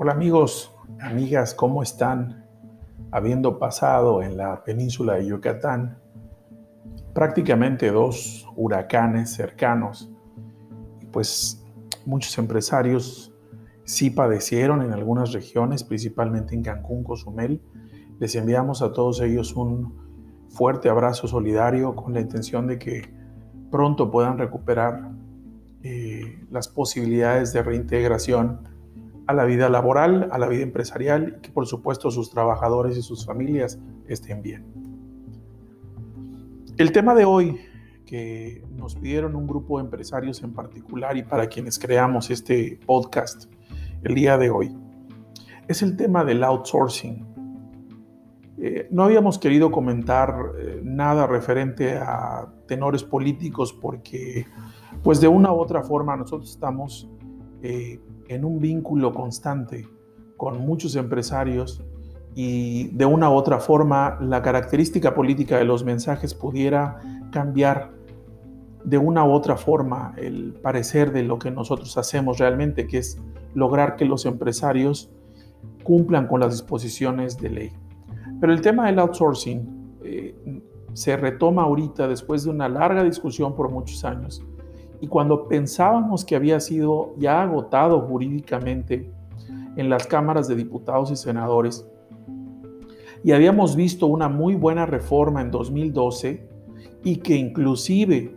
Hola amigos, amigas, ¿cómo están? Habiendo pasado en la península de Yucatán prácticamente dos huracanes cercanos, pues muchos empresarios sí padecieron en algunas regiones, principalmente en Cancún, Cozumel. Les enviamos a todos ellos un fuerte abrazo solidario con la intención de que pronto puedan recuperar eh, las posibilidades de reintegración a la vida laboral, a la vida empresarial y que por supuesto sus trabajadores y sus familias estén bien. El tema de hoy que nos pidieron un grupo de empresarios en particular y para quienes creamos este podcast el día de hoy es el tema del outsourcing. Eh, no habíamos querido comentar eh, nada referente a tenores políticos porque pues de una u otra forma nosotros estamos eh, en un vínculo constante con muchos empresarios y de una u otra forma la característica política de los mensajes pudiera cambiar de una u otra forma el parecer de lo que nosotros hacemos realmente, que es lograr que los empresarios cumplan con las disposiciones de ley. Pero el tema del outsourcing eh, se retoma ahorita después de una larga discusión por muchos años y cuando pensábamos que había sido ya agotado jurídicamente en las cámaras de diputados y senadores, y habíamos visto una muy buena reforma en 2012 y que inclusive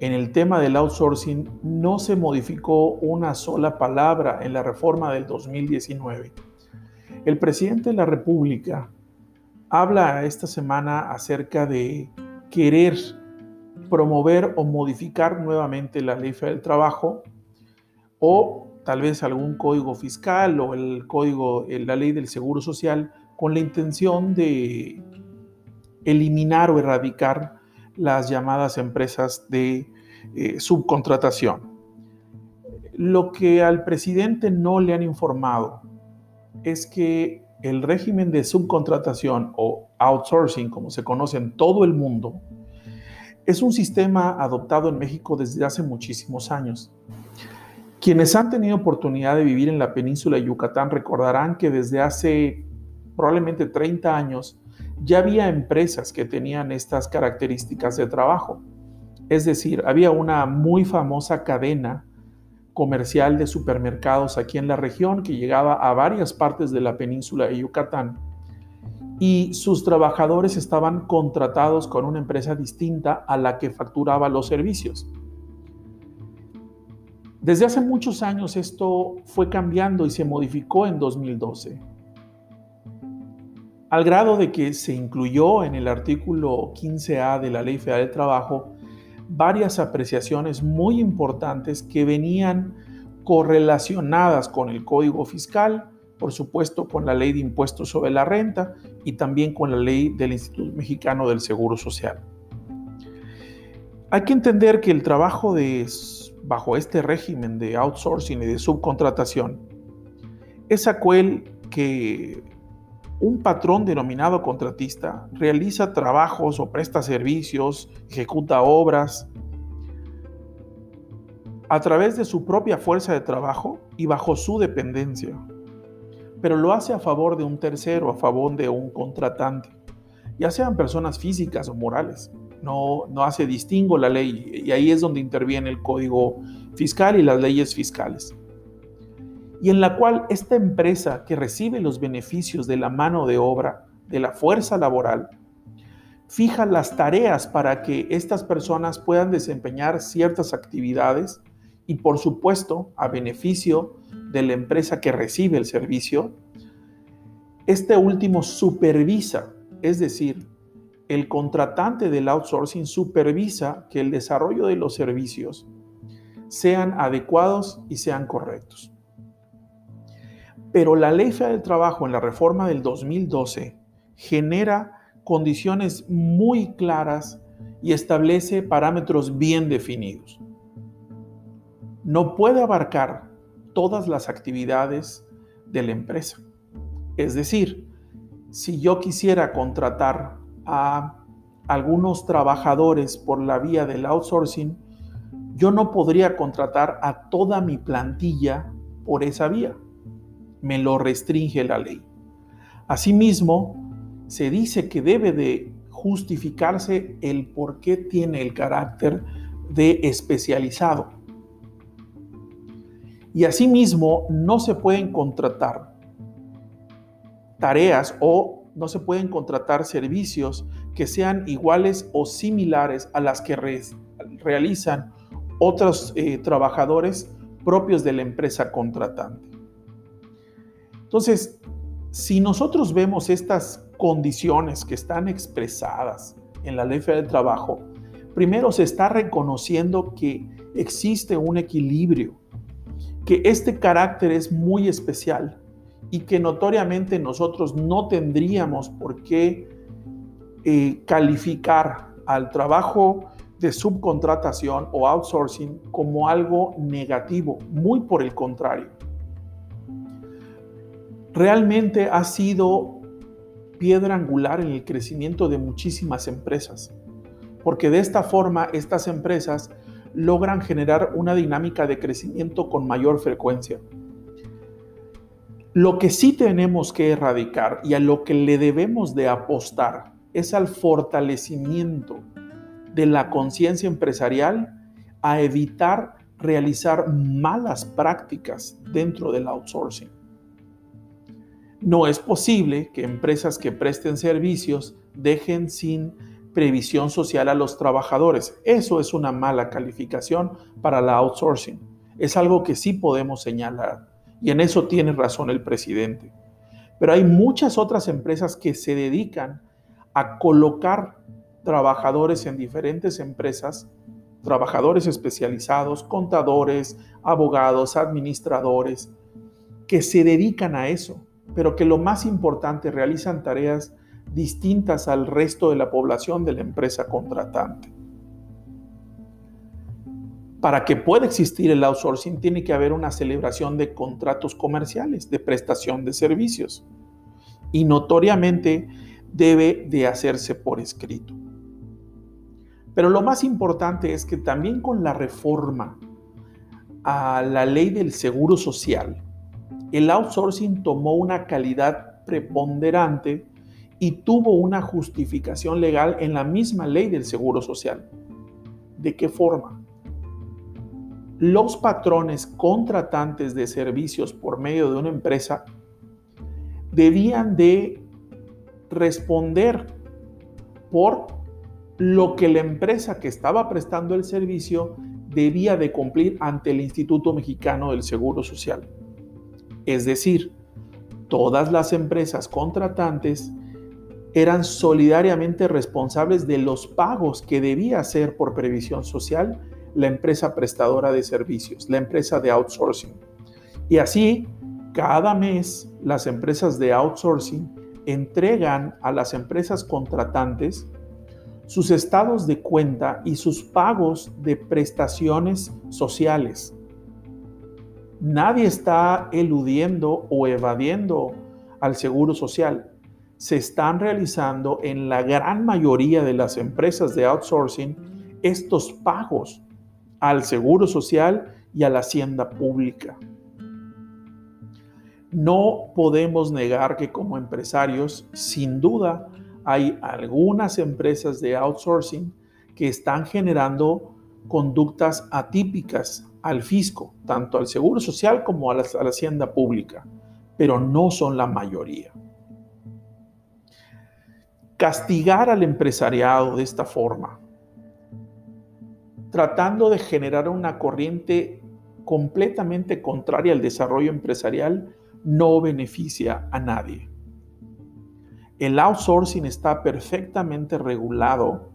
en el tema del outsourcing no se modificó una sola palabra en la reforma del 2019. El presidente de la República habla esta semana acerca de querer promover o modificar nuevamente la ley del trabajo o tal vez algún código fiscal o el código, la ley del seguro social con la intención de eliminar o erradicar las llamadas empresas de eh, subcontratación. Lo que al presidente no le han informado es que el régimen de subcontratación o outsourcing, como se conoce en todo el mundo, es un sistema adoptado en México desde hace muchísimos años. Quienes han tenido oportunidad de vivir en la península de Yucatán recordarán que desde hace probablemente 30 años ya había empresas que tenían estas características de trabajo. Es decir, había una muy famosa cadena comercial de supermercados aquí en la región que llegaba a varias partes de la península de Yucatán y sus trabajadores estaban contratados con una empresa distinta a la que facturaba los servicios. Desde hace muchos años esto fue cambiando y se modificó en 2012, al grado de que se incluyó en el artículo 15A de la Ley Federal del Trabajo varias apreciaciones muy importantes que venían correlacionadas con el Código Fiscal, por supuesto con la ley de impuestos sobre la renta y también con la ley del Instituto Mexicano del Seguro Social. Hay que entender que el trabajo bajo este régimen de outsourcing y de subcontratación es aquel que un patrón denominado contratista realiza trabajos o presta servicios, ejecuta obras a través de su propia fuerza de trabajo y bajo su dependencia pero lo hace a favor de un tercero, a favor de un contratante, ya sean personas físicas o morales. No, no hace distingo la ley y ahí es donde interviene el código fiscal y las leyes fiscales. Y en la cual esta empresa que recibe los beneficios de la mano de obra, de la fuerza laboral, fija las tareas para que estas personas puedan desempeñar ciertas actividades y por supuesto a beneficio de la empresa que recibe el servicio, este último supervisa, es decir, el contratante del outsourcing supervisa que el desarrollo de los servicios sean adecuados y sean correctos. Pero la Ley Federal del Trabajo en la reforma del 2012 genera condiciones muy claras y establece parámetros bien definidos. No puede abarcar todas las actividades de la empresa. Es decir, si yo quisiera contratar a algunos trabajadores por la vía del outsourcing, yo no podría contratar a toda mi plantilla por esa vía. me lo restringe la ley. Asimismo, se dice que debe de justificarse el por qué tiene el carácter de especializado. Y asimismo, no se pueden contratar tareas o no se pueden contratar servicios que sean iguales o similares a las que realizan otros eh, trabajadores propios de la empresa contratante. Entonces, si nosotros vemos estas condiciones que están expresadas en la ley federal del trabajo, primero se está reconociendo que existe un equilibrio, que este carácter es muy especial y que notoriamente nosotros no tendríamos por qué eh, calificar al trabajo de subcontratación o outsourcing como algo negativo, muy por el contrario. Realmente ha sido piedra angular en el crecimiento de muchísimas empresas, porque de esta forma estas empresas logran generar una dinámica de crecimiento con mayor frecuencia. Lo que sí tenemos que erradicar y a lo que le debemos de apostar es al fortalecimiento de la conciencia empresarial a evitar realizar malas prácticas dentro del outsourcing. No es posible que empresas que presten servicios dejen sin previsión social a los trabajadores. Eso es una mala calificación para la outsourcing. Es algo que sí podemos señalar y en eso tiene razón el presidente. Pero hay muchas otras empresas que se dedican a colocar trabajadores en diferentes empresas, trabajadores especializados, contadores, abogados, administradores, que se dedican a eso, pero que lo más importante realizan tareas distintas al resto de la población de la empresa contratante. Para que pueda existir el outsourcing tiene que haber una celebración de contratos comerciales, de prestación de servicios. Y notoriamente debe de hacerse por escrito. Pero lo más importante es que también con la reforma a la ley del seguro social, el outsourcing tomó una calidad preponderante y tuvo una justificación legal en la misma ley del seguro social. ¿De qué forma? Los patrones contratantes de servicios por medio de una empresa debían de responder por lo que la empresa que estaba prestando el servicio debía de cumplir ante el Instituto Mexicano del Seguro Social. Es decir, todas las empresas contratantes eran solidariamente responsables de los pagos que debía hacer por previsión social la empresa prestadora de servicios, la empresa de outsourcing. Y así, cada mes las empresas de outsourcing entregan a las empresas contratantes sus estados de cuenta y sus pagos de prestaciones sociales. Nadie está eludiendo o evadiendo al seguro social. Se están realizando en la gran mayoría de las empresas de outsourcing estos pagos al seguro social y a la hacienda pública. No podemos negar que como empresarios, sin duda, hay algunas empresas de outsourcing que están generando conductas atípicas al fisco, tanto al Seguro Social como a la, Hacienda Pública, pero no son la mayoría. Castigar al empresariado de esta forma, tratando de generar una corriente completamente contraria al desarrollo empresarial, no beneficia a nadie. El outsourcing está perfectamente regulado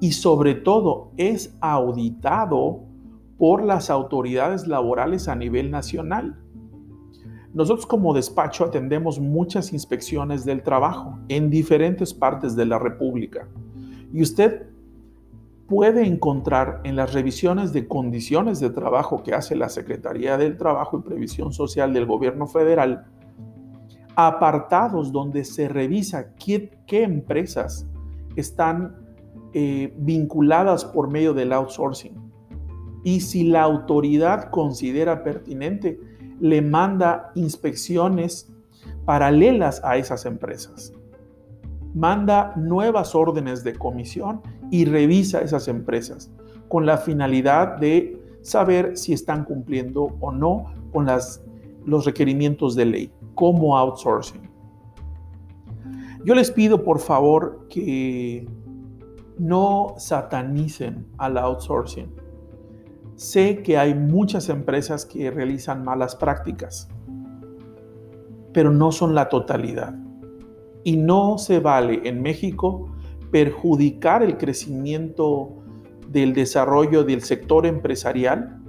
y sobre todo es auditado por las autoridades laborales a nivel nacional. Nosotros como despacho atendemos muchas inspecciones del trabajo en diferentes partes de la República y usted puede encontrar en las revisiones de condiciones de trabajo que hace la Secretaría del Trabajo y Previsión Social del Gobierno Federal, apartados donde se revisa qué, empresas están eh, vinculadas por medio del outsourcing. Y si la autoridad considera pertinente, le manda inspecciones paralelas a esas empresas. Manda nuevas órdenes de comisión y revisa esas empresas con la finalidad de saber si están cumpliendo o no con las, los requerimientos de ley, como outsourcing. Yo les pido por favor que no satanicen al outsourcing. Sé que hay muchas empresas que realizan malas prácticas, pero no son la totalidad. Y no se vale en México perjudicar el crecimiento del desarrollo del sector empresarial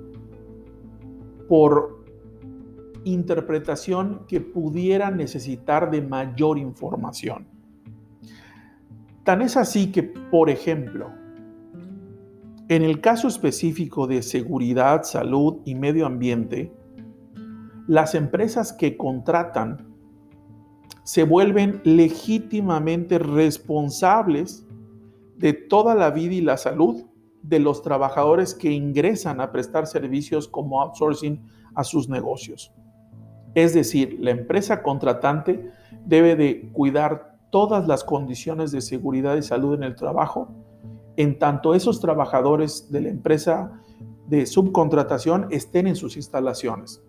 por interpretación que pudiera necesitar de mayor información. Tan es así que, por ejemplo, en el caso específico de seguridad, salud y medio ambiente, las empresas que contratan se vuelven legítimamente responsables de toda la vida y la salud de los trabajadores que ingresan a prestar servicios como outsourcing a sus negocios. Es decir, la empresa contratante debe de cuidar todas las condiciones de seguridad y salud en el trabajo, en tanto esos trabajadores de la empresa de subcontratación estén en sus instalaciones.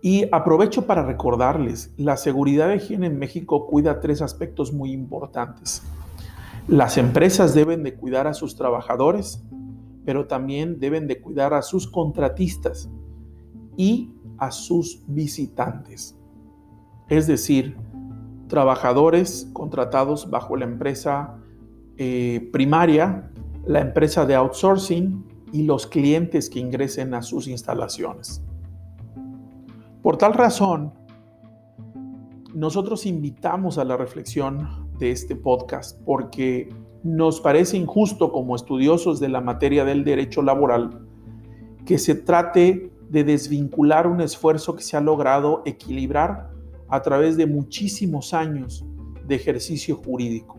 Y aprovecho para recordarles, la seguridad de higiene en México cuida tres aspectos muy importantes. Las empresas deben de cuidar a sus trabajadores, pero también deben de cuidar a sus contratistas y a sus visitantes. Es decir, trabajadores contratados bajo la empresa eh, primaria, la empresa de outsourcing y los clientes que ingresen a sus instalaciones. Por tal razón, nosotros invitamos a la reflexión de este podcast porque nos parece injusto como estudiosos de la materia del derecho laboral que se trate de desvincular un esfuerzo que se ha logrado equilibrar a través de muchísimos años de ejercicio jurídico.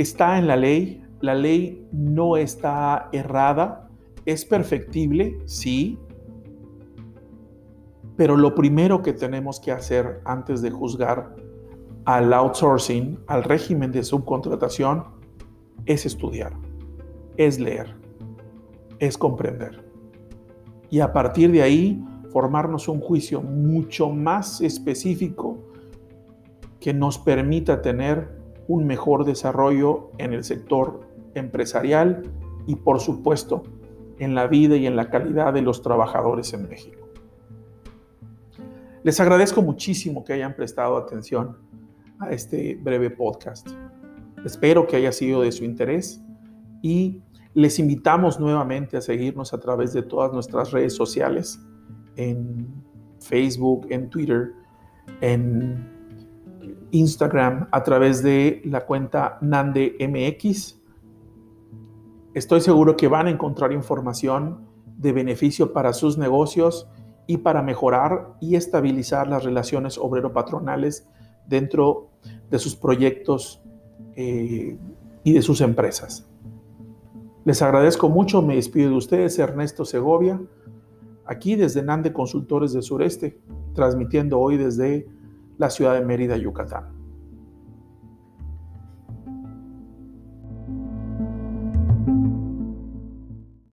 Está en la ley, la ley no está errada, es perfectible, sí, pero lo primero que tenemos que hacer antes de juzgar al outsourcing, al régimen de subcontratación, es estudiar, es leer, es comprender. Y a partir de ahí formarnos un juicio mucho más específico que nos permita tener un mejor desarrollo en el sector empresarial y por supuesto en la vida y en la calidad de los trabajadores en México. Les agradezco muchísimo que hayan prestado atención a este breve podcast. Espero que haya sido de su interés y les invitamos nuevamente a seguirnos a través de todas nuestras redes sociales en Facebook, en Twitter, en Instagram a través de la cuenta NandeMX. Estoy seguro que van a encontrar información de beneficio para sus negocios y para mejorar y estabilizar las relaciones obrero-patronales dentro de sus proyectos eh, y de sus empresas. Les agradezco mucho, me despido de ustedes, Ernesto Segovia aquí desde NANDE Consultores del Sureste, transmitiendo hoy desde la ciudad de Mérida, Yucatán.